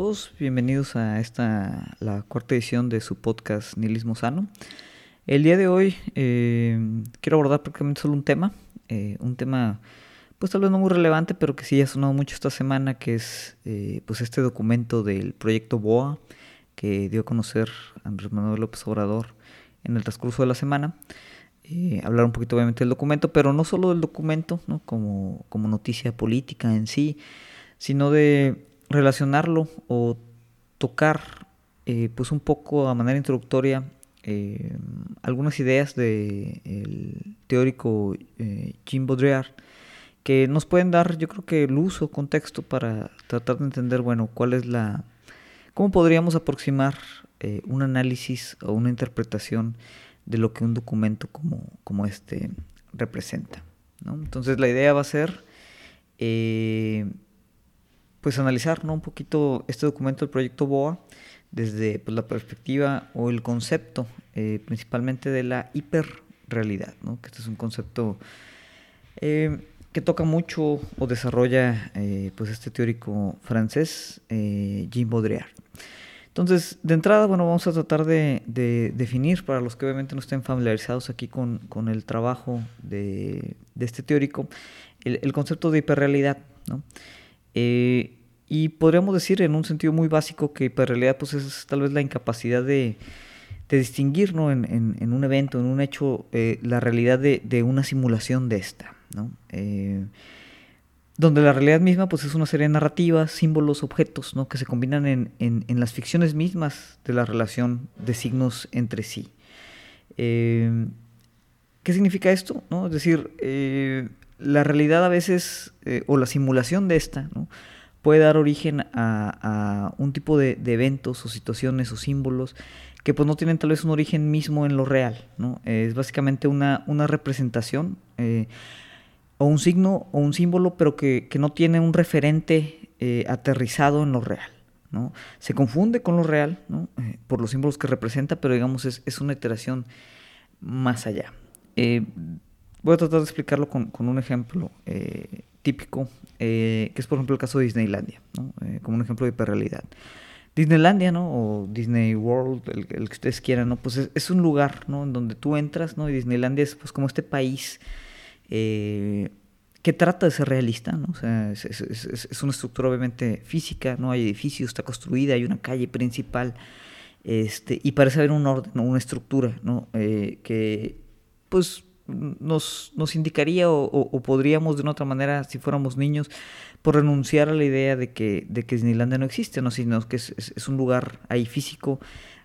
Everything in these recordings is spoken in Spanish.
Todos, bienvenidos a esta, la cuarta edición de su podcast Nihilismo Sano. El día de hoy eh, quiero abordar prácticamente solo un tema, eh, un tema pues tal vez no muy relevante, pero que sí ha sonado mucho esta semana, que es eh, pues este documento del proyecto BOA que dio a conocer Andrés Manuel López Obrador en el transcurso de la semana. hablar un poquito obviamente del documento, pero no solo del documento, ¿no? como, como noticia política en sí, sino de relacionarlo o tocar eh, pues un poco a manera introductoria eh, algunas ideas del el teórico eh, Jim Baudrillard que nos pueden dar yo creo que luz o contexto para tratar de entender bueno cuál es la cómo podríamos aproximar un análisis o una interpretación de lo que un documento como, como este representa entonces la idea va a ser pues analizar ¿no? un poquito este documento del proyecto BOA desde pues, la perspectiva o el concepto eh, principalmente de la hiperrealidad, ¿no? que este es un concepto eh, que toca mucho o desarrolla eh, pues este teórico francés Jean Baudrillard. Entonces, de entrada, bueno, vamos a tratar de, definir, para los que obviamente no estén familiarizados aquí con, con el trabajo de, de este teórico, el, el, concepto de hiperrealidad. ¿no? Eh, y podríamos decir en un sentido muy básico que hiperrealidad pues es tal vez la incapacidad de, distinguir en, un evento, en un hecho, eh, la realidad de, una simulación de esta. Eh, donde la realidad misma pues es una serie de narrativas, símbolos, objetos ¿no? que se combinan en, las ficciones mismas de la relación de signos entre sí. ¿Qué significa esto? ¿No? Es decir, la realidad a veces, eh, o la simulación de esta, ¿no? puede dar origen a, un tipo de, eventos o situaciones o símbolos que pues no tienen tal vez un origen mismo en lo real, ¿no? Es básicamente una, una representación eh, o un signo o un símbolo, pero que, no tiene un referente eh, aterrizado en lo real, ¿no? Se confunde con lo real, ¿no? por los símbolos que representa, pero digamos es, es una iteración más allá. Voy a tratar de explicarlo con, un ejemplo eh, típico, eh, que es por ejemplo el caso de Disneylandia, eh, como un ejemplo de hiperrealidad. Disneylandia, ¿no? O Disney World, el, que ustedes quieran, ¿no? Pues es, un lugar, ¿no? En donde tú entras, ¿no? Y Disneylandia es pues como este país que trata de ser realista, ¿no? O sea, es, una estructura obviamente física, ¿no? Hay edificios, está construida, hay una calle principal, este, y parece haber un orden, una estructura, ¿no? que, pues, nos, nos indicaría o, podríamos de una otra manera, si fuéramos niños, por renunciar a la idea de que, de que Disneylandia no existe, ¿no? sino que es, un lugar ahí físico,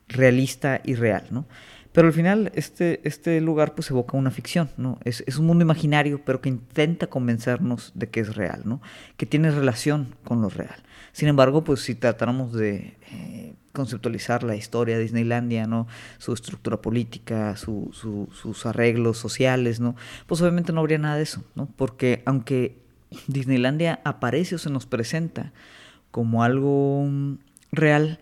realista y real. ¿no? Pero al final este, este lugar pues evoca una ficción, ¿no? Es, es, un mundo imaginario, pero que intenta convencernos de que es real, ¿no? Que tiene relación con lo real. Sin embargo, pues si tratáramos de eh, conceptualizar la historia de Disneylandia, ¿no? Su estructura política, su, sus arreglos sociales, ¿no? Pues obviamente no habría nada de eso, ¿no? Porque aunque Disneylandia aparece o se nos presenta como algo real,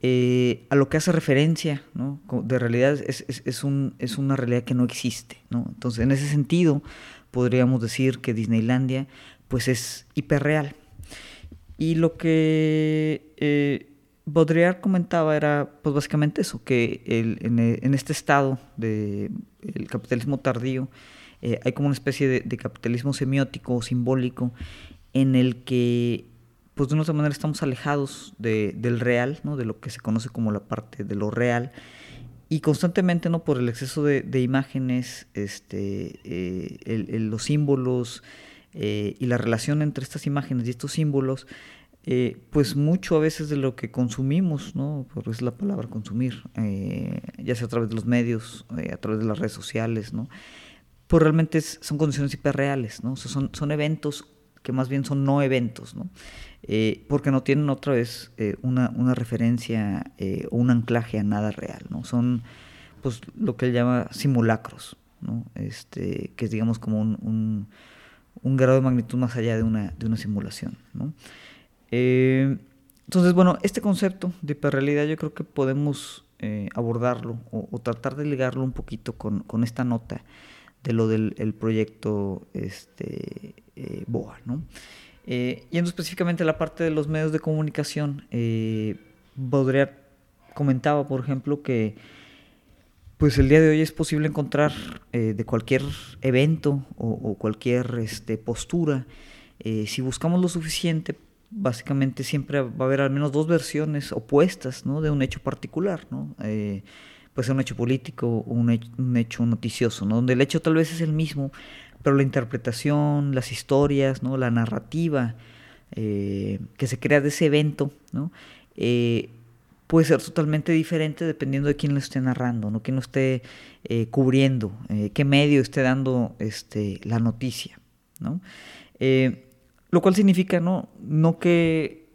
eh, a lo que hace referencia, ¿no? De realidad es, es, un, es una realidad que no existe, ¿no? Entonces, en ese sentido, podríamos decir que Disneylandia, pues es hiperreal. Y lo que eh, Baudrillard comentaba era pues básicamente eso, que en, este estado del capitalismo tardío eh, hay como una especie de, capitalismo semiótico o simbólico en el que pues de una otra manera estamos alejados del real, ¿no? de lo que se conoce como la parte de lo real y constantemente no por el exceso de, imágenes, este, eh, los símbolos eh, y la relación entre estas imágenes y estos símbolos eh, pues mucho a veces de lo que consumimos, ¿no? Por es la palabra consumir, eh, ya sea a través de los medios, eh, a través de las redes sociales, ¿no? Pues realmente son condiciones hiperreales, ¿no? son, son eventos que más bien son no eventos, ¿no? porque no tienen otra vez una, una, referencia o un anclaje a nada real, ¿no? Son pues lo que él llama simulacros, ¿no? Este, que es digamos como un, un, grado de magnitud más allá de una, de una simulación. Eh, entonces, bueno, este concepto de hiperrealidad yo creo que podemos eh, abordarlo o, tratar de ligarlo un poquito con, esta nota de lo del proyecto este, eh, BOA, ¿no? Yendo específicamente a la parte de los medios de comunicación, Baudrillard comentaba, por ejemplo, que pues el día de hoy es posible encontrar de cualquier evento o, cualquier este, postura, si buscamos lo suficiente, básicamente siempre va a haber al menos dos versiones opuestas ¿no? de un hecho particular. ¿no? puede ser un hecho político o un, hecho, noticioso, ¿no? donde el hecho tal vez es el mismo, pero la interpretación, las historias, ¿no? la narrativa eh, que se crea de ese evento, ¿no? Eh, puede ser totalmente diferente dependiendo de quién lo esté narrando, ¿no? quién lo esté eh, cubriendo, qué medio esté dando este, la noticia. ¿no? Lo cual significa ¿no? no que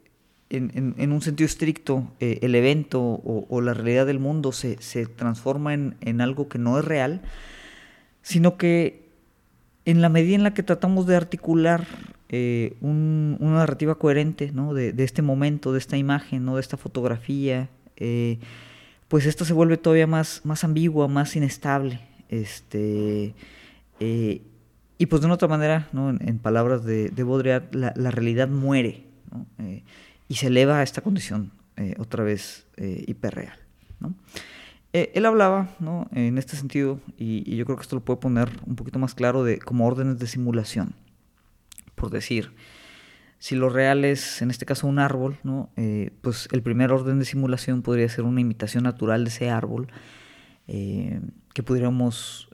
en, un sentido estricto el evento o, la realidad del mundo se, se transforma en, en algo que no es real, sino que en la medida en la que tratamos de articular eh, una narrativa coherente ¿no? de, este momento, de esta imagen, ¿no? de esta fotografía, eh, pues esta se vuelve todavía más, más ambigua, más inestable. Este, eh, y pues de una otra manera, ¿no? en, palabras de, de Baudrillard, la, la realidad muere y se eleva a esta condición otra vez hiperreal. ¿no? Eh, él hablaba, ¿no? En este sentido, y, yo creo que esto lo puede poner un poquito más claro de como órdenes de simulación. Por decir, si lo real es, en este caso, un árbol, ¿no? Eh, pues el primer orden de simulación podría ser una imitación natural de ese árbol, eh, que pudiéramos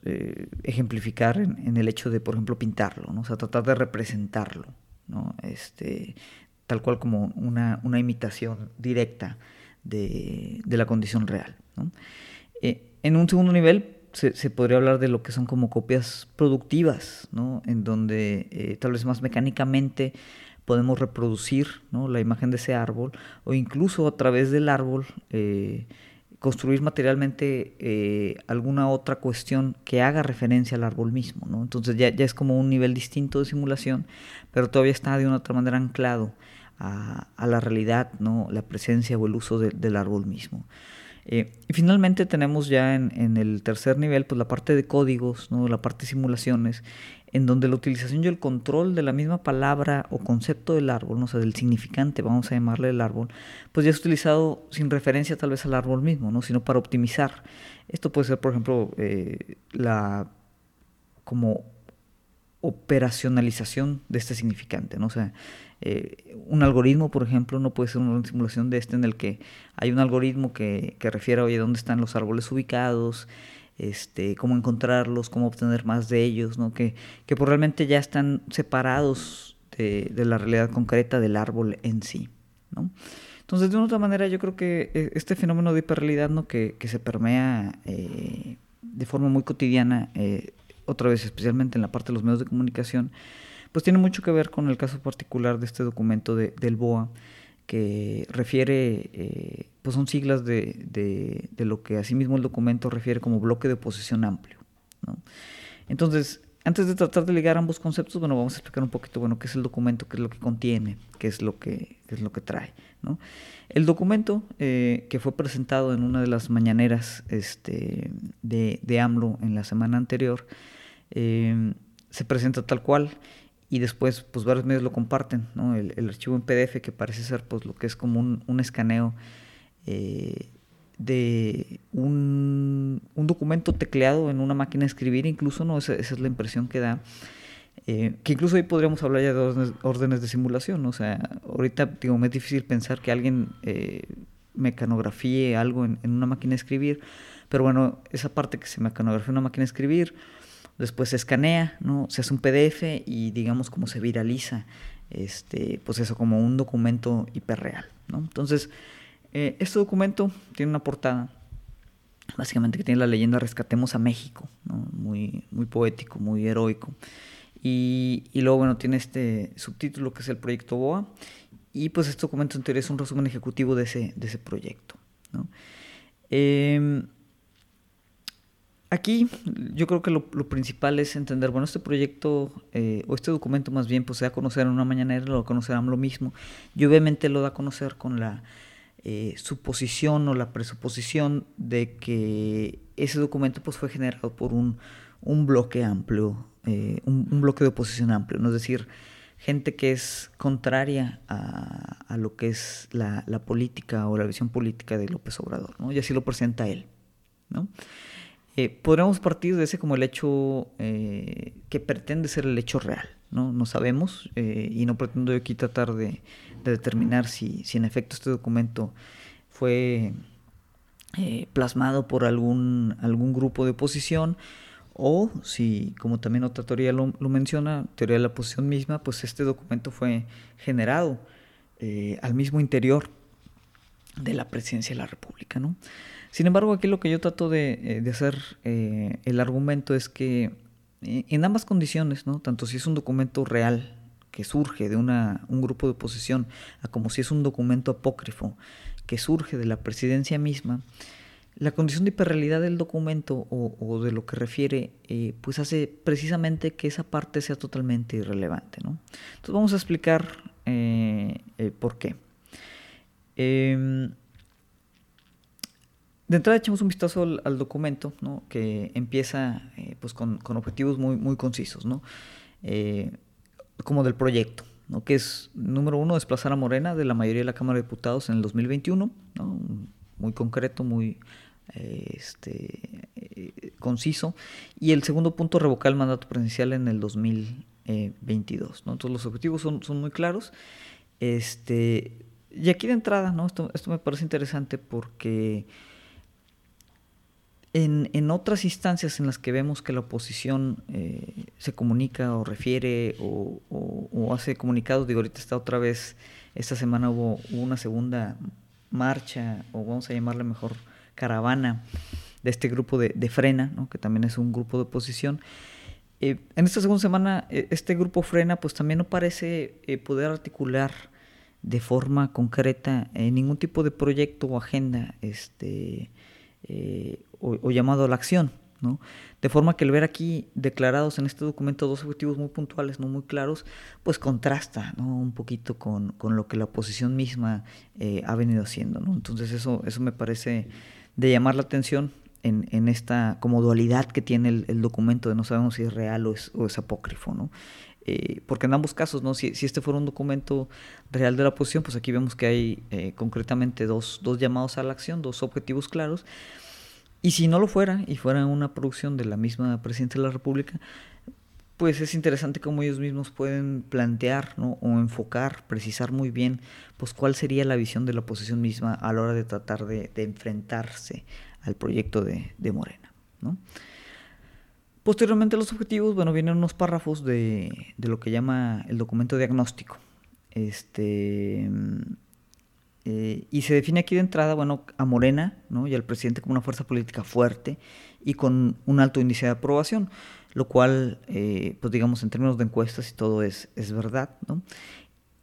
ejemplificar en, el hecho de, por ejemplo, pintarlo, ¿no? O sea, tratar de representarlo, ¿no? Este, tal cual como una, una imitación directa de, de la condición real. ¿no? Eh, en un segundo nivel se, podría hablar de lo que son como copias productivas, ¿no? en donde eh, tal vez más mecánicamente podemos reproducir ¿no? la imagen de ese árbol o incluso a través del árbol eh, construir materialmente alguna otra cuestión que haga referencia al árbol mismo. ¿no? Entonces ya, es como un nivel distinto de simulación, pero todavía está de una otra manera anclado a, la realidad, ¿no? la presencia o el uso del árbol mismo. Eh, y finalmente tenemos ya en, el tercer nivel pues la parte de códigos, ¿no? la parte de simulaciones, en donde la utilización y el control de la misma palabra o concepto del árbol, ¿no? o sea, del significante, vamos a llamarle el árbol, pues ya es utilizado sin referencia tal vez al árbol mismo, ¿no? sino para optimizar. Esto puede ser, por ejemplo, eh, la como operacionalización de este significante, ¿no? O sea, eh, un algoritmo, por ejemplo, no puede ser una simulación de este en el que hay un algoritmo que, que refiere, oye, dónde están los árboles ubicados, este, cómo encontrarlos, cómo obtener más de ellos, ¿no? Que, que pues realmente ya están separados de, de, la realidad concreta del árbol en sí, ¿no? Entonces, de una otra manera, yo creo que eh, este fenómeno de hiperrealidad, ¿no? Que, que se permea eh, de forma muy cotidiana, otra vez, especialmente en la parte de los medios de comunicación, pues tiene mucho que ver con el caso particular de este documento de, del BOA, que refiere, eh, pues son siglas de, de, de, lo que asimismo el documento refiere como bloque de oposición amplio. ¿no? Entonces, antes de tratar de ligar ambos conceptos, bueno, vamos a explicar un poquito, bueno, qué es el documento, qué es lo que contiene, qué es lo que, qué es lo que trae, ¿no? El documento eh, que fue presentado en una de las mañaneras este, de, de AMLO en la semana anterior, eh, se presenta tal cual y después pues varios medios lo comparten, ¿no? el, archivo en PDF que parece ser pues lo que es como un, un escaneo eh, de un, un, documento tecleado en una máquina de escribir, incluso, ¿no? Esa, es la impresión que da. Eh, que incluso ahí podríamos hablar ya de órdenes, de simulación, o sea, ahorita digo, me es difícil pensar que alguien eh, mecanografíe algo en, en, una máquina de escribir, pero bueno, esa parte que se mecanografía en una máquina de escribir, después se escanea, ¿no? Se hace un PDF y digamos como se viraliza, este, pues eso, como un documento hiperreal, ¿no? Entonces, eh, este documento tiene una portada, básicamente que tiene la leyenda Rescatemos a México. Muy, muy poético, muy heroico. Y, luego, bueno, tiene este subtítulo que es el proyecto BOA. Y pues este documento en teoría es un resumen ejecutivo de ese, de ese proyecto. Eh, Aquí yo creo que lo, principal es entender, bueno, este proyecto eh, o este documento más bien, pues se da a conocer en una mañanera, lo conocerán lo mismo, y obviamente lo da a conocer con la eh, suposición o la presuposición de que ese documento pues fue generado por un, un bloque amplio, eh, un, bloque de oposición amplio, ¿no? es decir, gente que es contraria a, lo que es la, política o la visión política de López Obrador, ¿no? y así lo presenta él. ¿no? Eh, podríamos partir de ese como el hecho eh, que pretende ser el hecho real, ¿no? No sabemos eh, y no pretendo yo aquí tratar de, determinar si, si, en efecto este documento fue plasmado por algún, algún grupo de oposición o si, como también otra teoría lo, menciona, teoría de la oposición misma, pues este documento fue generado al mismo interior de la presidencia de la República, ¿no? Sin embargo, aquí lo que yo trato de, eh, hacer eh, el argumento es que eh, en ambas condiciones, ¿no? tanto si es un documento real que surge de una, un grupo de oposición, a como si es un documento apócrifo que surge de la presidencia misma, la condición de hiperrealidad del documento o, de lo que refiere, pues hace precisamente que esa parte sea totalmente irrelevante. ¿no? Entonces vamos a explicar por qué. De entrada echamos un vistazo al, documento, ¿no? que empieza eh, pues con, objetivos muy, concisos, ¿no? Eh, como del proyecto, ¿no? que es, número uno, desplazar a Morena de la mayoría de la Cámara de Diputados en el 2021, ¿no? muy concreto, muy eh, este, conciso, y el segundo punto, revocar el mandato presidencial en el 2022. ¿no? Entonces los objetivos son, muy claros. Este, y aquí de entrada, ¿no? esto me parece interesante porque en, otras instancias en las que vemos que la oposición eh, se comunica o refiere o, hace comunicados, digo, ahorita está otra vez, esta semana hubo una segunda marcha, o vamos a llamarle mejor caravana, de este grupo de, Frena, que también es un grupo de oposición. Eh, en esta segunda semana, eh, este grupo Frena, pues también no parece poder articular de forma concreta ningún tipo de proyecto o agenda este, o, llamado a la acción. ¿no? De forma que el ver aquí declarados en este documento dos objetivos muy puntuales, no muy claros, pues contrasta ¿no? un poquito con, lo que la oposición misma eh, ha venido haciendo. ¿no? Entonces eso, eso me parece de llamar la atención en, en esta como dualidad que tiene el, documento de no sabemos si es real o es, o es apócrifo. ¿no? Eh, porque en ambos casos, ¿no? Si, si, este fuera un documento real de la oposición, pues aquí vemos que hay eh, concretamente dos, dos llamados a la acción, dos objetivos claros, y si no lo fuera, y fuera una producción de la misma Presidenta de la República, pues es interesante cómo ellos mismos pueden plantear ¿no? o enfocar, precisar muy bien, pues cuál sería la visión de la oposición misma a la hora de tratar de, enfrentarse al proyecto de, Morena. ¿no? Posteriormente los objetivos, bueno, vienen unos párrafos de, de lo que llama el documento diagnóstico. Este eh, y se define aquí de entrada, bueno, a Morena ¿no? y al presidente como una fuerza política fuerte y con un alto índice de aprobación, lo cual, eh, pues digamos, en términos de encuestas y todo es, es verdad, ¿no?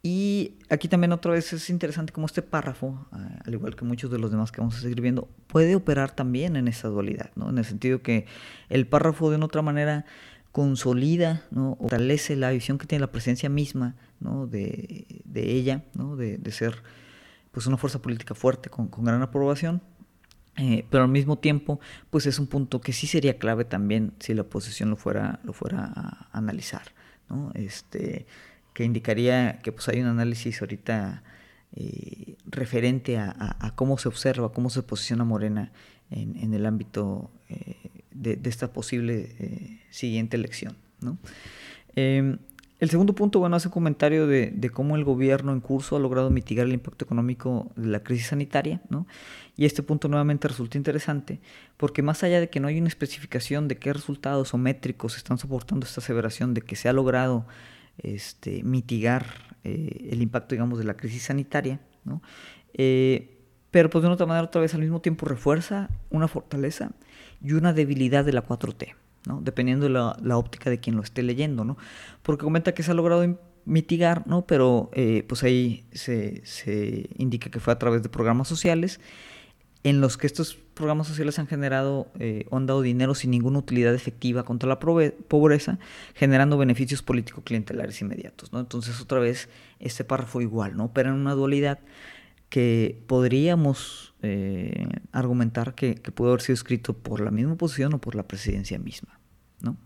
Y aquí también otra vez es interesante como este párrafo, al igual que muchos de los demás que vamos a seguir viendo, puede operar también en esa dualidad, ¿no? En el sentido que el párrafo de una otra manera consolida, ¿no? fortalece la visión que tiene la presencia misma, ¿no? De, de ella, ¿no? De, de ser pues una fuerza política fuerte, con, gran aprobación, eh, pero al mismo tiempo, pues es un punto que sí sería clave también si la oposición lo fuera, lo fuera a analizar, ¿no? Este, que indicaría que pues hay un análisis ahorita eh, referente a, cómo se observa, cómo se posiciona Morena en, el ámbito eh, de, esta posible siguiente elección, ¿no? El segundo punto, bueno, hace un comentario de, cómo el gobierno en curso ha logrado mitigar el impacto económico de la crisis sanitaria, ¿no? Y este punto nuevamente resulta interesante, porque más allá de que no hay una especificación de qué resultados o métricos están soportando esta aseveración de que se ha logrado este, mitigar eh, el impacto, digamos, de la crisis sanitaria, ¿no? Eh, pero pues de otra manera otra vez al mismo tiempo refuerza una fortaleza y una debilidad de la 4T. Dependiendo de la, óptica de quien lo esté leyendo, ¿no? Porque comenta que se ha logrado mitigar, ¿no? Pero eh, pues ahí se, indica que fue a través de programas sociales en los que estos programas sociales han generado eh, han dado dinero sin ninguna utilidad efectiva contra la pobreza, generando beneficios político-clientelares inmediatos, ¿no? Entonces otra vez este párrafo igual, ¿no? Pero en una dualidad que podríamos eh, argumentar que, que, pudo haber sido escrito por la misma oposición o por la presidencia misma. ¿no?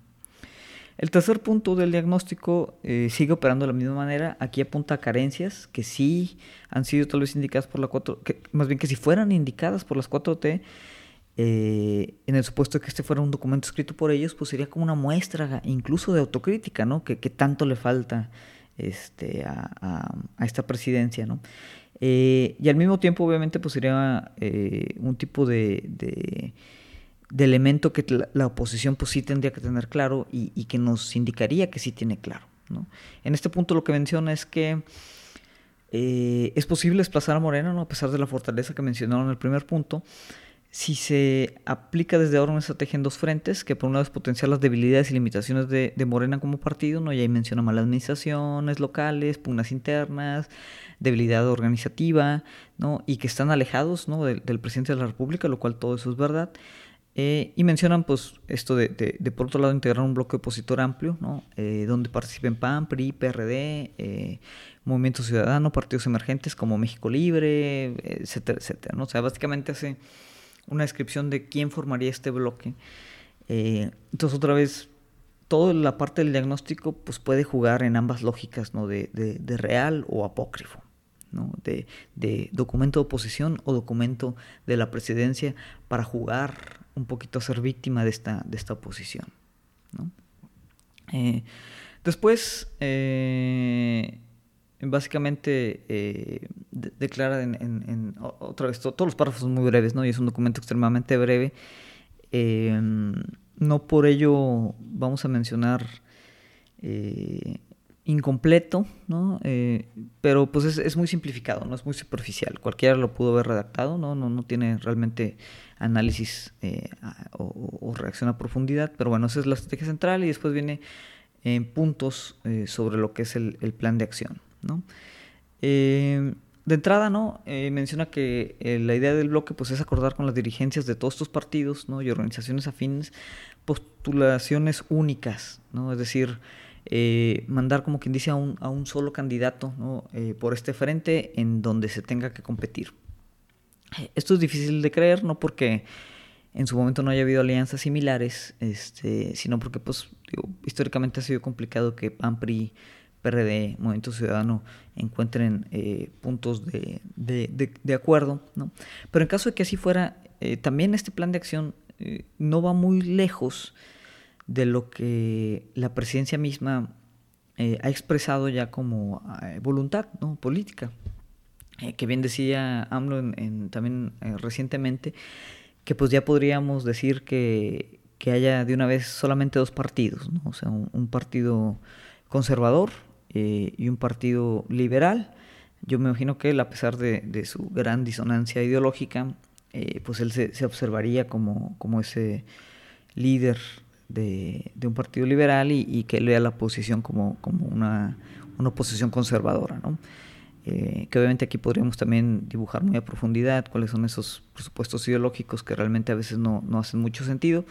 El tercer punto del diagnóstico eh, sigue operando de la misma manera. Aquí apunta a carencias que sí han sido tal vez indicadas por la 4, que, más bien que si fueran indicadas por las 4T, eh, en el supuesto de que este fuera un documento escrito por ellos, pues sería como una muestra incluso de autocrítica, ¿no? Que, tanto le falta este, a, esta presidencia, ¿no? Eh, y al mismo tiempo, obviamente, pues sería un tipo de de elemento que la, oposición pues sí tendría que tener claro y, que nos indicaría que sí tiene claro. ¿no? En este punto lo que menciona es que eh, es posible desplazar a Morena, ¿no? a pesar de la fortaleza que mencionaron en el primer punto, si se aplica desde ahora una estrategia en dos frentes, que por un lado es potenciar las debilidades y limitaciones de, Morena como partido, ¿no? y ahí menciona malas administraciones locales, pugnas internas, debilidad organizativa, ¿no? y que están alejados ¿no? del, presidente de la República, lo cual todo eso es verdad. Eh, y mencionan pues esto de, de, por otro lado integrar un bloque opositor amplio, ¿no? Eh, donde participen PAN, PRI, PRD, eh, Movimiento Ciudadano, partidos emergentes como México Libre, etcétera, etcétera. ¿no? O sea, básicamente hace una descripción de quién formaría este bloque. entonces otra vez, toda la parte del diagnóstico pues puede jugar en ambas lógicas, ¿no? De, de real o apócrifo. ¿No? de, de, documento de oposición o documento de la presidencia para jugar un poquito a ser víctima de esta, de esta oposición. Eh, después, eh, básicamente eh, declara en, otra vez, todos los párrafos son muy breves, ¿no? y es un documento extremadamente breve. no por ello vamos a mencionar incompleto, ¿no? pero pues es, muy simplificado, no es muy superficial. Cualquiera lo pudo haber redactado, ¿no? No, no tiene realmente análisis eh, o, reacción a profundidad, pero bueno, esa es la estrategia central y después viene en puntos eh, sobre lo que es el, plan de acción. ¿no? Eh, de entrada, ¿no? menciona que la idea del bloque pues, es acordar con las dirigencias de todos estos partidos ¿no? y organizaciones afines postulaciones únicas, ¿no? es decir, mandar como quien dice a un, a un solo candidato ¿no? por este frente en donde se tenga que competir. Esto es difícil de creer, no porque en su momento no haya habido alianzas similares, este, sino porque pues, históricamente ha sido complicado que PAN, PRI, PRD, Movimiento Ciudadano encuentren eh, puntos de, de, acuerdo. ¿no? Pero en caso de que así fuera, eh, también este plan de acción eh, no va muy lejos de lo que la presidencia misma ha expresado ya como voluntad ¿no? política. Eh, que bien decía AMLO también eh, recientemente, que pues ya podríamos decir que, haya de una vez solamente dos partidos, ¿no? o sea, un, partido conservador eh, y un partido liberal. Yo me imagino que él, a pesar de, su gran disonancia ideológica, pues él se, observaría como, como ese líder de, un partido liberal y, que él vea la oposición como, como una, una oposición conservadora. ¿no? Eh, que obviamente aquí podríamos también dibujar muy a profundidad cuáles son esos presupuestos ideológicos que realmente a veces no, no hacen mucho sentido.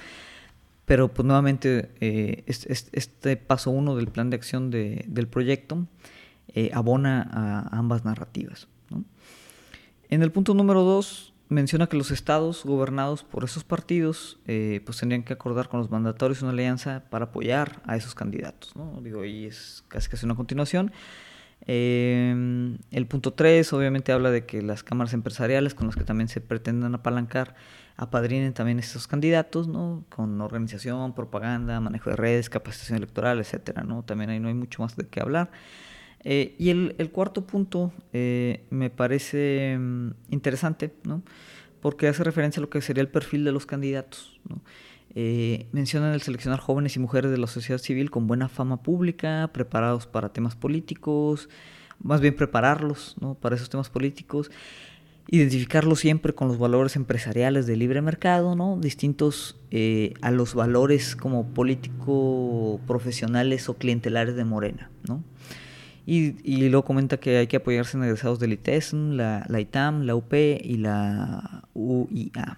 Pero pues nuevamente eh, este, paso uno del plan de acción de, del proyecto eh, abona a, ambas narrativas. En el punto número dos menciona que los estados gobernados por esos partidos pues tendrían que acordar con los mandatorios una alianza para apoyar a esos candidatos. ¿no? Digo, ahí es casi casi una continuación. Eh, el punto 3 obviamente habla de que las cámaras empresariales con las que también se pretenden apalancar apadrinen también estos candidatos, ¿no? Con organización, propaganda, manejo de redes, capacitación electoral, etcétera, ¿no? También ahí no hay mucho más de qué hablar. Eh, y el, cuarto punto eh, me parece mm, interesante, ¿no? Porque hace referencia a lo que sería el perfil de los candidatos, ¿no? Eh, mencionan el seleccionar jóvenes y mujeres de la sociedad civil con buena fama pública, preparados para temas políticos, más bien prepararlos ¿no? para esos temas políticos, identificarlos siempre con los valores empresariales del libre mercado, ¿no? distintos a los valores como político profesionales o clientelares de Morena. ¿no? Y, y, luego comenta que hay que apoyarse en egresados del ITESM, la, ITAM, la UP y la UIA.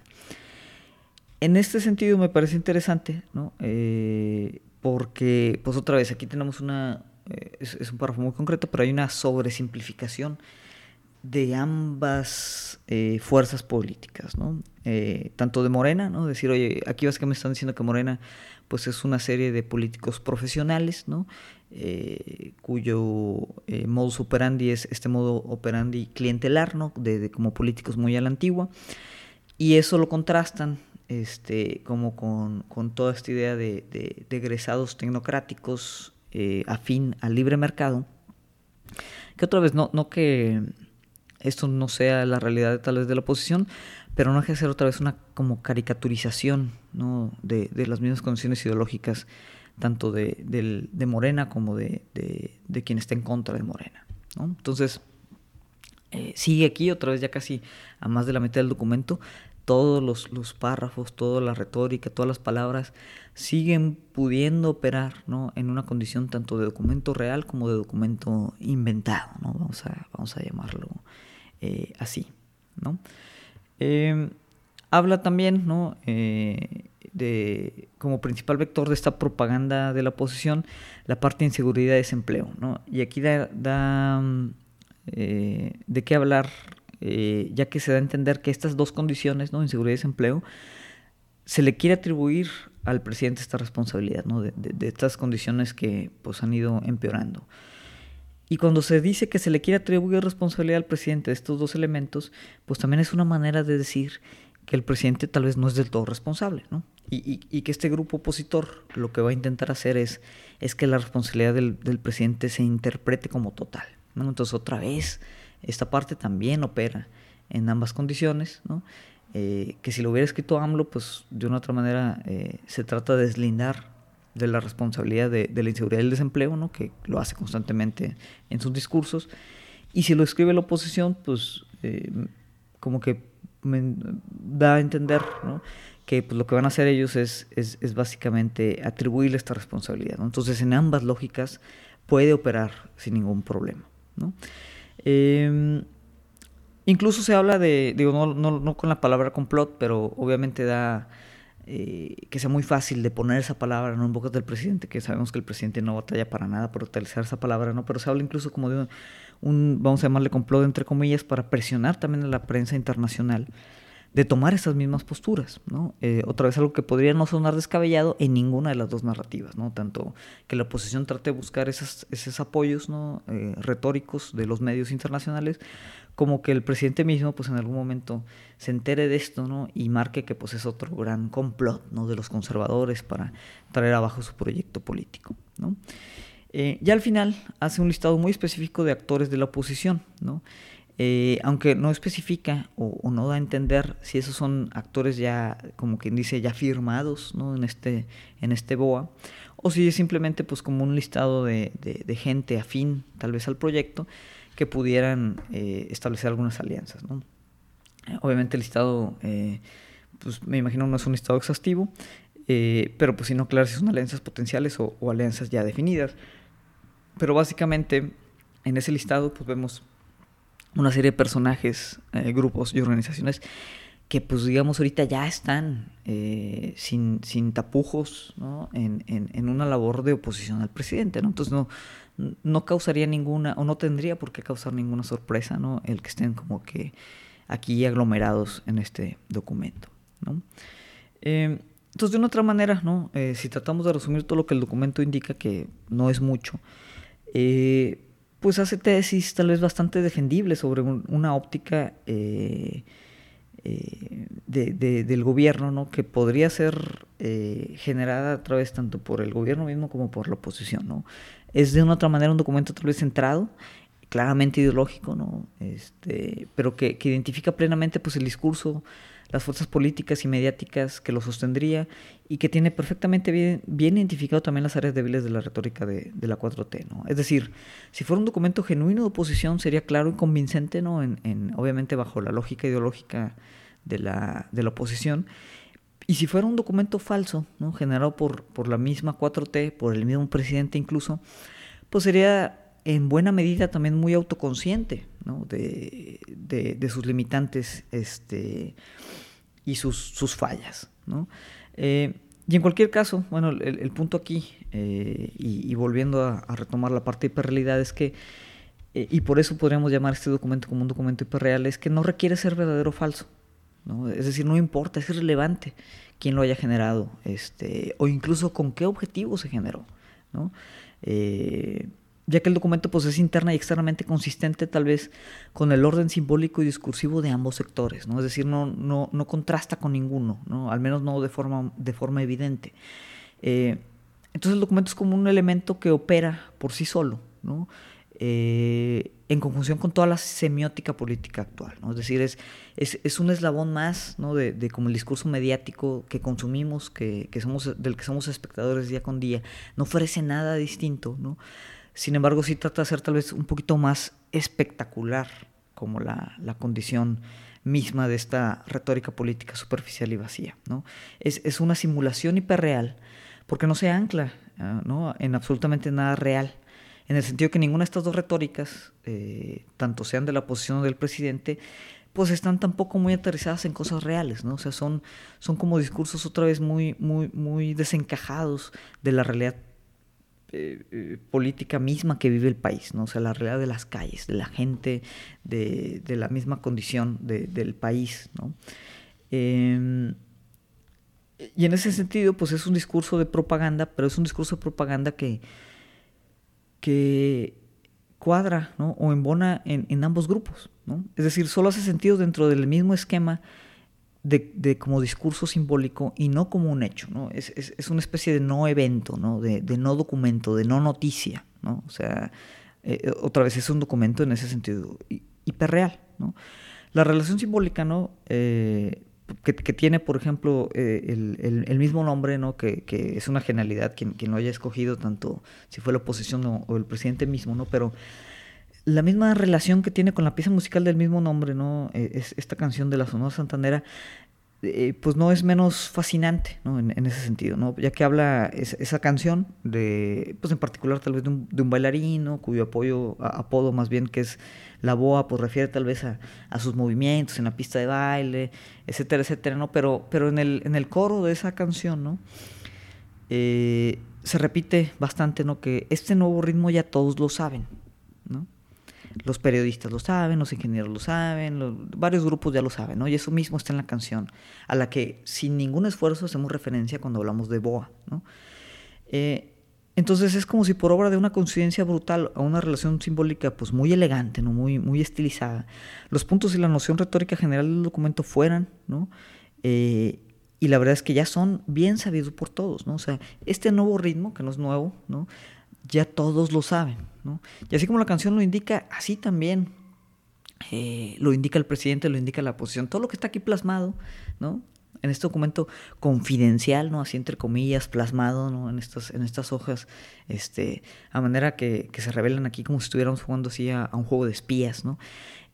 En este sentido me parece interesante, ¿no? Eh, porque, pues otra vez, aquí tenemos una, eh, es, un párrafo muy concreto, pero hay una sobresimplificación de ambas eh, fuerzas políticas, ¿no? Tanto de Morena, ¿no? Decir, oye, aquí vas que me están diciendo que Morena pues es una serie de políticos profesionales, ¿no? Eh, cuyo modus operandi es este modo operandi clientelar, ¿no? De, como políticos muy a la antigua. Y eso lo contrastan este, como con, toda esta idea de, de, de egresados tecnocráticos afín al libre mercado. Que otra vez, no, no que esto no sea la realidad tal vez de la oposición, pero no hay que hacer otra vez una como caricaturización ¿no? de, las mismas condiciones ideológicas, tanto de, de Morena como de, quien está en contra de Morena. ¿no? Entonces, eh, sigue aquí otra vez ya casi a más de la mitad del documento, todos los, los, párrafos, toda la retórica, todas las palabras siguen pudiendo operar ¿no? en una condición tanto de documento real como de documento inventado, ¿no? vamos, a, vamos a llamarlo eh, así. ¿no? Em, habla también ¿no? Eh, de, como principal vector de esta propaganda de la oposición la parte de inseguridad y desempleo. ¿no? Y aquí da, eh, de qué hablar, ya que se da a entender que estas dos condiciones, ¿no? inseguridad y desempleo, se le quiere atribuir al presidente esta responsabilidad ¿no? de, de, estas condiciones que pues, han ido empeorando. Y cuando se dice que se le quiere atribuir responsabilidad al presidente de estos dos elementos, pues también es una manera de decir que el presidente tal vez no es del todo responsable, ¿no? Y, y, que este grupo opositor lo que va a intentar hacer es, es que la responsabilidad del, del presidente se interprete como total, ¿no? Entonces otra vez, esta parte también opera en ambas condiciones, ¿no? Eh, que si lo hubiera escrito AMLO, pues de una u otra manera eh, se trata de deslindar de la responsabilidad de, la inseguridad y el desempleo, ¿no? que lo hace constantemente en sus discursos. Y si lo escribe la oposición, pues eh, como que da a entender ¿no? que pues, lo que van a hacer ellos es, es, básicamente atribuirle esta responsabilidad. Entonces, en ambas lógicas puede operar sin ningún problema. ¿no? Em, incluso se habla de, digo, no, no, no con la palabra complot, pero obviamente da eh, que sea muy fácil de poner esa palabra ¿no? en bocas del presidente, que sabemos que el presidente no batalla para nada por utilizar esa palabra, ¿no? pero se habla incluso como de un, vamos a llamarle complot entre comillas, para presionar también a la prensa internacional de tomar esas mismas posturas, ¿no? Eh, otra vez algo que podría no sonar descabellado en ninguna de las dos narrativas, ¿no? Tanto que la oposición trate de buscar esos, esos apoyos, ¿no? Eh, retóricos de los medios internacionales, como que el presidente mismo pues en algún momento se entere de esto ¿no? y marque que pues es otro gran complot ¿no? de los conservadores para traer abajo su proyecto político. ¿no? Eh, ya al final hace un listado muy específico de actores de la oposición, ¿no? Eh, aunque no especifica o, no da a entender si esos son actores ya, como quien dice, ya firmados ¿no? en, este, en este BOA, o si es simplemente pues como un listado de, de gente afín tal vez al proyecto, que pudieran eh, establecer algunas alianzas. ¿no? Obviamente el listado, eh, pues me imagino no es un listado exhaustivo, eh, pero pues si no, claro, si son alianzas potenciales o, alianzas ya definidas. Pero básicamente en ese listado pues vemos una serie de personajes, grupos y organizaciones que pues digamos ahorita ya están sin, sin tapujos ¿no? en, en, en, una labor de oposición al presidente. ¿no? Entonces no, no causaría ninguna, o no tendría por qué causar ninguna sorpresa, ¿no? El que estén como que aquí aglomerados en este documento, ¿no? Eh, entonces, de una otra manera, ¿no? Eh, si tratamos de resumir todo lo que el documento indica, que no es mucho, eh, pues hace tesis tal vez bastante defendibles sobre una óptica de, del gobierno, ¿no? Que podría ser generada a través tanto por el gobierno mismo como por la oposición, ¿no? es de una otra manera un documento tal vez centrado, claramente ideológico, ¿no? Este, pero que, identifica plenamente pues, el discurso, las fuerzas políticas y mediáticas que lo sostendría y que tiene perfectamente bien, identificado también las áreas débiles de la retórica de, la 4T. ¿no? Es decir, si fuera un documento genuino de oposición sería claro y convincente, ¿no? en, en obviamente bajo la lógica ideológica de la, de la oposición y si fuera un documento falso, ¿no? generado por, por la misma 4T, por el mismo presidente incluso, pues sería en buena medida también muy autoconsciente de, de, sus limitantes este, y sus, sus fallas. ¿no? Eh, y en cualquier caso, bueno, el, punto aquí, eh, y, volviendo a, retomar la parte de hiperrealidad, es que eh, y por eso podríamos llamar este documento como un documento hiperreal, es que no requiere ser verdadero o falso. ¿no? Es decir, no importa, es irrelevante quién lo haya generado, este, o incluso con qué objetivo se generó. ¿no? Ya que el documento pues, es interna y externamente consistente tal vez con el orden simbólico y discursivo de ambos sectores, ¿no? es decir, no, no, no contrasta con ninguno, ¿no? al menos no de forma, de forma evidente. Eh, entonces el documento es como un elemento que opera por sí solo, ¿no? Eh, en conjunción con toda la semiótica política actual. ¿no? Es decir, es, es, un eslabón más ¿no? de, de, como el discurso mediático que consumimos, que, que, somos, del que somos espectadores día con día. No ofrece nada distinto. ¿no? Sin embargo, sí trata de ser tal vez un poquito más espectacular como la, la condición misma de esta retórica política superficial y vacía. ¿no? Es, es una simulación hiperreal porque no se ancla ah, ¿no? en absolutamente nada real en el sentido que ninguna de estas dos retóricas, eh, tanto sean de la oposición o del presidente, pues están tampoco muy aterrizadas en cosas reales, ¿no? O sea, son, son como discursos otra vez muy, muy, muy desencajados de la realidad eh, eh, política misma que vive el país, ¿no? O sea, la realidad de las calles, de la gente, de, de la misma condición del país, ¿no? Em, y en ese sentido, pues es un discurso de propaganda, pero es un discurso de propaganda que, que cuadra ¿no? o embona en, en, ambos grupos. ¿no? Es decir, solo hace sentido dentro del mismo esquema de, de como discurso simbólico y no como un hecho. ¿no? Es, es, es una especie de no evento, ¿no? De, de, no documento, de no noticia. ¿no? O sea, eh, otra vez es un documento en ese sentido hiperreal. ¿no? La relación simbólica ¿no? Eh, que, tiene, por ejemplo, eh, el, el, mismo nombre, ¿no? Que, que, es una genialidad quien, quien lo haya escogido, tanto si fue la oposición o, o, el presidente mismo, ¿no? Pero la misma relación que tiene con la pieza musical del mismo nombre, ¿no? Eh, es esta canción de la Sonora Santanera, eh, pues no es menos fascinante, ¿no? En, ese sentido, ¿no? Ya que habla es, esa canción de, pues en particular tal vez de un, de un. Cuyo apoyo, apodo más bien que es la boa pues refiere tal vez a, a, sus movimientos en la pista de baile, etcétera, etcétera, ¿no? Pero, pero en, el, en el coro de esa canción, ¿no? Eh, se repite bastante, ¿no? Que este nuevo ritmo ya todos lo saben. Los periodistas lo saben, los ingenieros lo saben, varios grupos ya lo saben, ¿no? Y eso mismo está en la canción, a la que sin ningún esfuerzo hacemos referencia cuando hablamos de boa, ¿no? Eh, entonces es como si por obra de una coincidencia brutal a una relación simbólica pues muy elegante, ¿no? muy, muy estilizada, los puntos y la noción retórica general del documento fueran, ¿no? Eh, y la verdad es que ya son bien sabidos por todos, ¿no? O sea, este nuevo ritmo, que no es nuevo, ¿no? Ya todos lo saben, ¿no? Y así como la canción lo indica, así también eh, lo indica el presidente, lo indica la oposición, todo lo que está aquí plasmado, ¿no? en este documento confidencial, ¿no? Así entre comillas, plasmado, ¿no? En estas, en estas hojas, este, a manera que, que se revelan aquí como si estuviéramos jugando así a, un juego de espías, ¿no?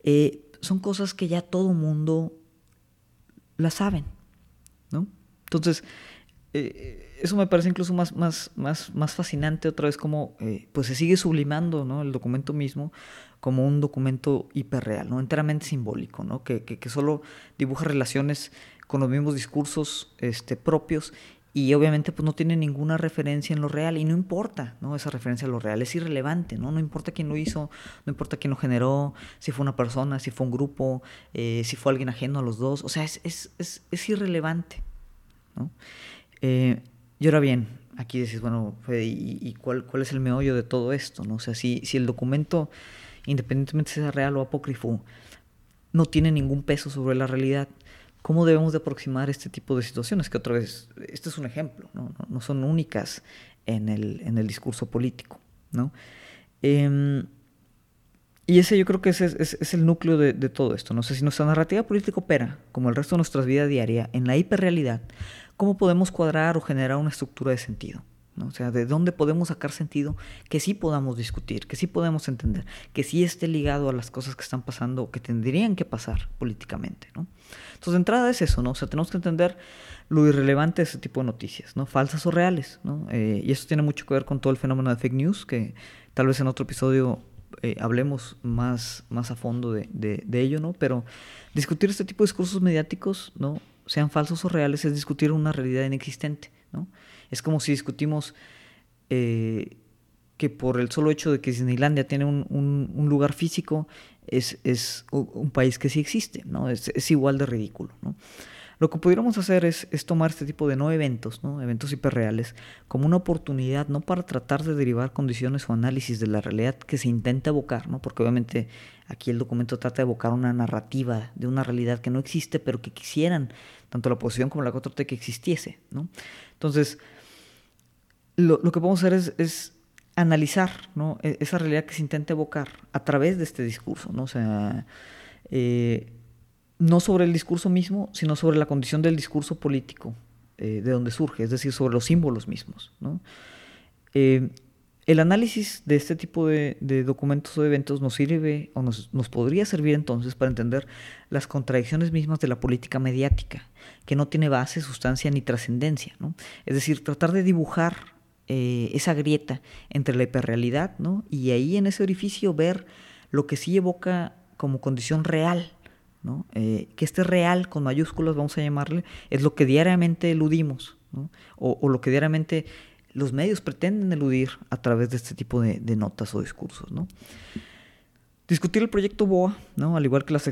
Eh, son cosas que ya todo mundo las saben, ¿no? Entonces, eh, eso me parece incluso más, más, más, más fascinante otra vez como eh, pues se sigue sublimando ¿no? el documento mismo como un documento hiperreal, ¿no? enteramente simbólico, ¿no? que, que, solo dibuja relaciones con los mismos discursos este, propios y obviamente pues no tiene ninguna referencia en lo real y no importa, ¿no? Esa referencia a lo real es irrelevante, ¿no? No importa quién lo hizo, no importa quién lo generó, si fue una persona, si fue un grupo, eh, si fue alguien ajeno a los dos, o sea, es, es, es, es irrelevante, ¿no? Eh, y ahora bien, aquí decís, bueno, ¿y, y cuál, cuál, es el meollo de todo esto, no? O sea, si, si el documento, independientemente sea real o apócrifo, no tiene ningún peso sobre la realidad, cómo debemos de aproximar este tipo de situaciones, que otra vez, este es un ejemplo, no, no, no son únicas en el, en el, discurso político. ¿no? Eh, y ese yo creo que es, es, es el núcleo de, de, todo esto. No sé si nuestra narrativa política opera, como el resto de nuestra vida diaria, en la hiperrealidad, ¿cómo podemos cuadrar o generar una estructura de sentido? ¿no? O sea, de dónde podemos sacar sentido que sí podamos discutir, que sí podemos entender, que sí esté ligado a las cosas que están pasando o que tendrían que pasar políticamente, ¿no? Entonces, de entrada es eso, ¿no? O sea, tenemos que entender lo irrelevante de ese tipo de noticias, ¿no? Falsas o reales, ¿no? Eh, y eso tiene mucho que ver con todo el fenómeno de fake news, que tal vez en otro episodio eh, hablemos más, más a fondo de, de, de ello, ¿no? Pero discutir este tipo de discursos mediáticos, ¿no? Sean falsos o reales, es discutir una realidad inexistente, ¿no? Es como si discutimos eh, que por el solo hecho de que Disneylandia tiene un, un, lugar físico, es, es, un país que sí existe, ¿no? Es, es igual de ridículo, ¿no? Lo que pudiéramos hacer es, tomar este tipo de no eventos, ¿no? eventos hiperreales, como una oportunidad no para tratar de derivar condiciones o análisis de la realidad que se intenta evocar, ¿no? porque obviamente aquí el documento trata de evocar una narrativa de una realidad que no existe, pero que quisieran tanto la oposición como la 4T que existiese. ¿no? Entonces, lo, que podemos hacer es, analizar ¿no? E, esa realidad que se intenta evocar a través de este discurso. ¿no? O sea, eh, no sobre el discurso mismo, sino sobre la condición del discurso político eh, de donde surge, es decir, sobre los símbolos mismos. Eh, el análisis de este tipo de, documentos o eventos nos sirve o nos, podría servir entonces para entender las contradicciones mismas de la política mediática, que no tiene base, sustancia ni trascendencia. Es decir, tratar de dibujar eh, esa grieta entre la hiperrealidad ¿no? y ahí en ese orificio ver lo que sí evoca como condición real eh, que este real, con mayúsculas vamos a llamarle, es lo que diariamente eludimos, o, lo que diariamente los medios pretenden eludir a través de este tipo de, notas o discursos. Discutir el proyecto BOA, ¿no? al igual que las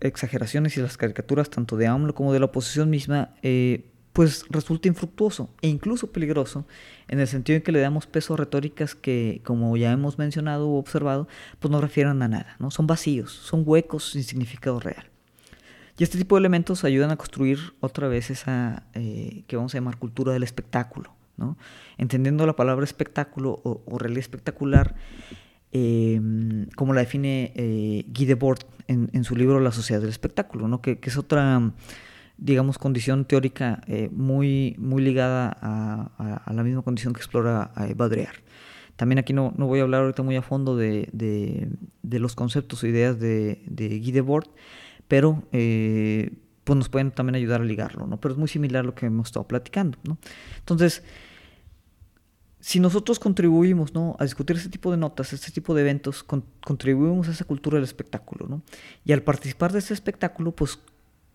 exageraciones y las caricaturas tanto de AMLO como de la oposición misma, eh, pues resulta infructuoso e incluso peligroso en el sentido en que le damos peso a retóricas que, como ya hemos mencionado o observado, pues no refieren a nada, ¿no? Son vacíos, son huecos sin significado real. Y este tipo de elementos ayudan a construir otra vez esa eh, que vamos a llamar cultura del espectáculo, ¿no? Entendiendo la palabra espectáculo o, realidad espectacular, em, como la define eh, Guy Debord en, en, su libro La sociedad del espectáculo, ¿no? que, que es otra digamos, condición teórica eh, muy, muy ligada a, la misma condición que explora eh, Baudrillard. También aquí no, no, voy a hablar ahorita muy a fondo de, de, los conceptos o ideas de, de Guy Debord, pero eh, pues nos pueden también ayudar a ligarlo, ¿no? Pero es muy similar a lo que hemos estado platicando, ¿no? Entonces, si nosotros contribuimos ¿no? a discutir este tipo de notas, este tipo de eventos, contribuimos a esa cultura del espectáculo, ¿no? Y al participar de ese espectáculo, pues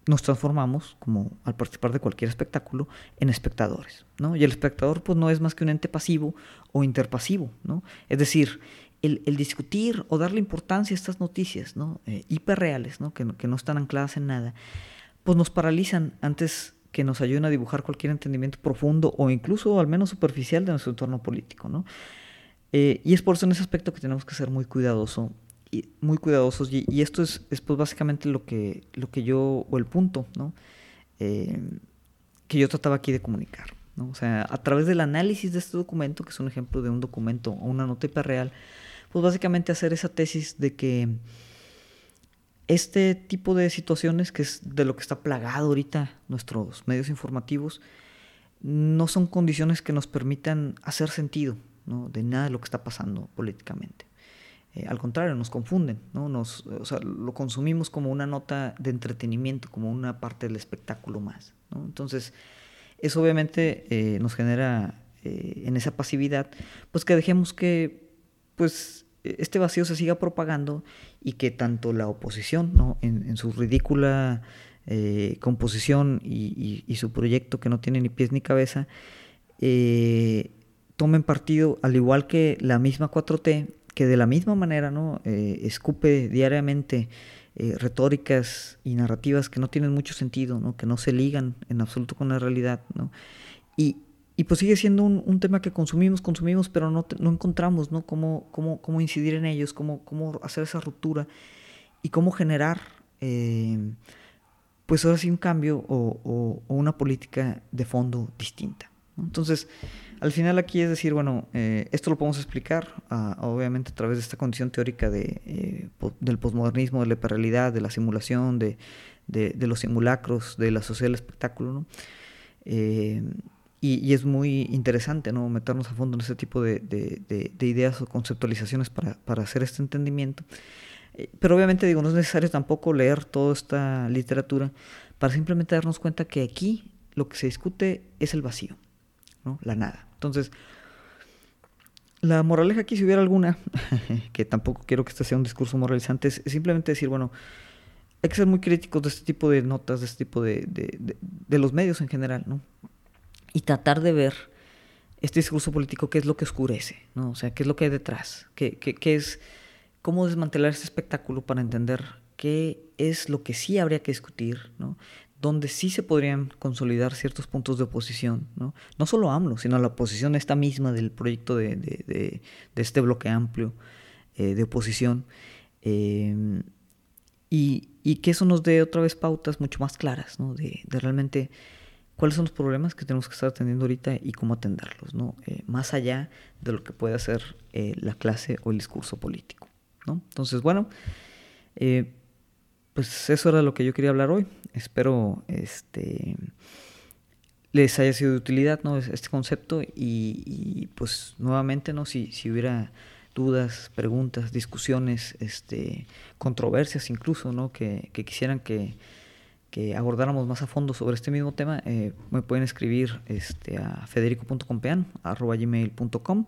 nos transformamos, como al participar de cualquier espectáculo, en espectadores. ¿no? Y el espectador pues, no es más que un ente pasivo o interpasivo. ¿no? Es decir, el, discutir o darle importancia a estas noticias ¿no? Eh, hiperreales, ¿no? Que, que, no están ancladas en nada, pues nos paralizan antes que nos ayuden a dibujar cualquier entendimiento profundo o incluso al menos superficial de nuestro entorno político. ¿no? Eh, y es por eso en ese aspecto que tenemos que ser muy cuidadosos muy cuidadosos y, esto es, pues básicamente lo que, lo que yo, o el punto, ¿no? Eh, que yo trataba aquí de comunicar. ¿no? O sea, a través del análisis de este documento, que es un ejemplo de un documento o una nota hiperreal, pues básicamente hacer esa tesis de que este tipo de situaciones, que es de lo que está plagado ahorita nuestros medios informativos, no son condiciones que nos permitan hacer sentido de nada de lo que está pasando políticamente. Eh, al contrario, nos confunden, ¿no? Nos, o sea, lo consumimos como una nota de entretenimiento, como una parte del espectáculo más. Entonces, eso obviamente eh, nos genera eh, en esa pasividad, pues que dejemos que pues, este vacío se siga propagando y que tanto la oposición, ¿no? en, su ridícula composición y, y, su proyecto que no tiene ni pies ni cabeza, tomen partido, al igual que la misma 4T, que de la misma manera ¿no? Eh, escupe diariamente eh, retóricas y narrativas que no tienen mucho sentido, ¿no? que no se ligan en absoluto con la realidad. ¿no? Y, y pues sigue siendo un, un, tema que consumimos, consumimos, pero no, no encontramos ¿no? Cómo, cómo, cómo, incidir en ellos, cómo, cómo hacer esa ruptura y cómo generar, eh, pues ahora sí, un cambio o, o, una política de fondo distinta. Entonces, al final aquí es decir, bueno, eh, esto lo podemos explicar, ah, obviamente a través de esta condición teórica de, eh, del posmodernismo, de la hiperrealidad, de la simulación, de, de, los simulacros, de la sociedad del espectáculo, ¿no? Y, es muy interesante, ¿no? Meternos a fondo en ese tipo de, ideas o conceptualizaciones para, para hacer este entendimiento. pero obviamente digo, no es necesario tampoco leer toda esta literatura para simplemente darnos cuenta que aquí lo que se discute es el vacío. La nada. Entonces, la moraleja aquí, si hubiera alguna, que tampoco quiero que este sea un discurso moralizante, es simplemente decir, bueno, hay que ser muy críticos de este tipo de notas, de este tipo de, de, los medios en general, ¿no? Y tratar de ver este discurso político, ¿qué es lo que oscurece? ¿no? O sea, ¿qué es lo que hay detrás? ¿Qué, qué, es, cómo desmantelar este espectáculo para entender qué es lo que sí habría que discutir, ¿no? donde sí se podrían consolidar ciertos puntos de oposición, no, no solo AMLO, sino la oposición esta misma del proyecto de, de, de, este bloque amplio eh, de oposición, eh, y, y, que eso nos dé otra vez pautas mucho más claras, ¿no? de, realmente cuáles son los problemas que tenemos que estar atendiendo ahorita y cómo atenderlos, ¿no? Eh, más allá de lo que puede hacer la clase o el discurso político. ¿no? Entonces, bueno, pues eso era lo que yo quería hablar hoy. Espero este les haya sido de utilidad ¿no? este concepto y, pues nuevamente no si, si hubiera dudas, preguntas, discusiones, este, controversias incluso, ¿no? que, quisieran que, abordáramos más a fondo sobre este mismo tema, eh, me pueden escribir este, a federico.compean.gmail.com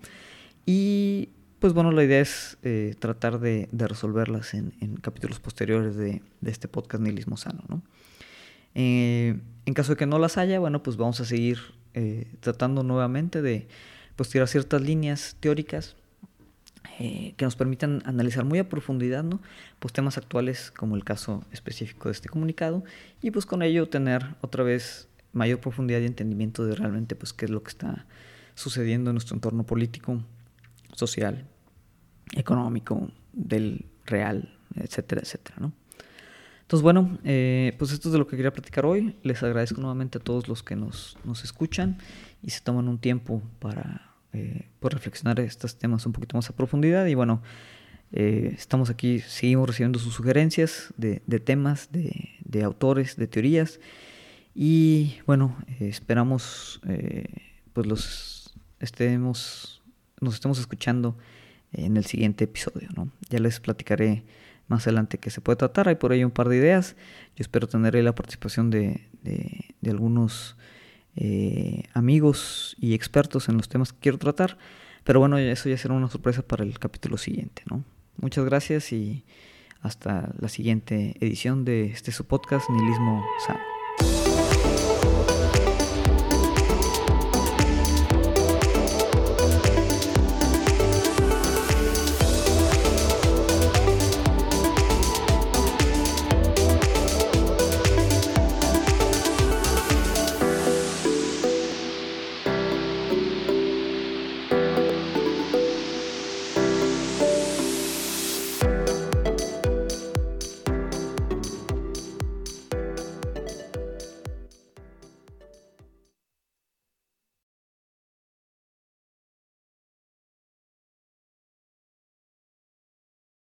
y pues bueno, la idea es eh, tratar de, resolverlas en, capítulos posteriores de, este podcast Nihilismo Sano. ¿no? Eh, en caso de que no las haya, bueno, pues vamos a seguir eh, tratando nuevamente de pues, tirar ciertas líneas teóricas que nos permitan analizar muy a profundidad ¿no? pues, temas actuales como el caso específico de este comunicado y pues con ello tener otra vez mayor profundidad y entendimiento de realmente pues, qué es lo que está sucediendo en nuestro entorno político social, económico, del real, etcétera, etcétera, ¿no? Entonces, bueno, eh, pues esto es de lo que quería platicar hoy. Les agradezco nuevamente a todos los que nos, nos escuchan y se toman un tiempo para eh, pues reflexionar estos temas un poquito más a profundidad. Y bueno, eh, estamos aquí, seguimos recibiendo sus sugerencias de, de temas, de, de, autores, de teorías. Y bueno, esperamos pues los estemos nos estemos escuchando en el siguiente episodio. ¿no? Ya les platicaré más adelante qué se puede tratar. Hay por ahí un par de ideas. Yo espero tener la participación de, de, algunos eh, amigos y expertos en los temas que quiero tratar. Pero bueno, eso ya será una sorpresa para el capítulo siguiente. ¿no? Muchas gracias y hasta la siguiente edición de este su podcast Nihilismo Sano.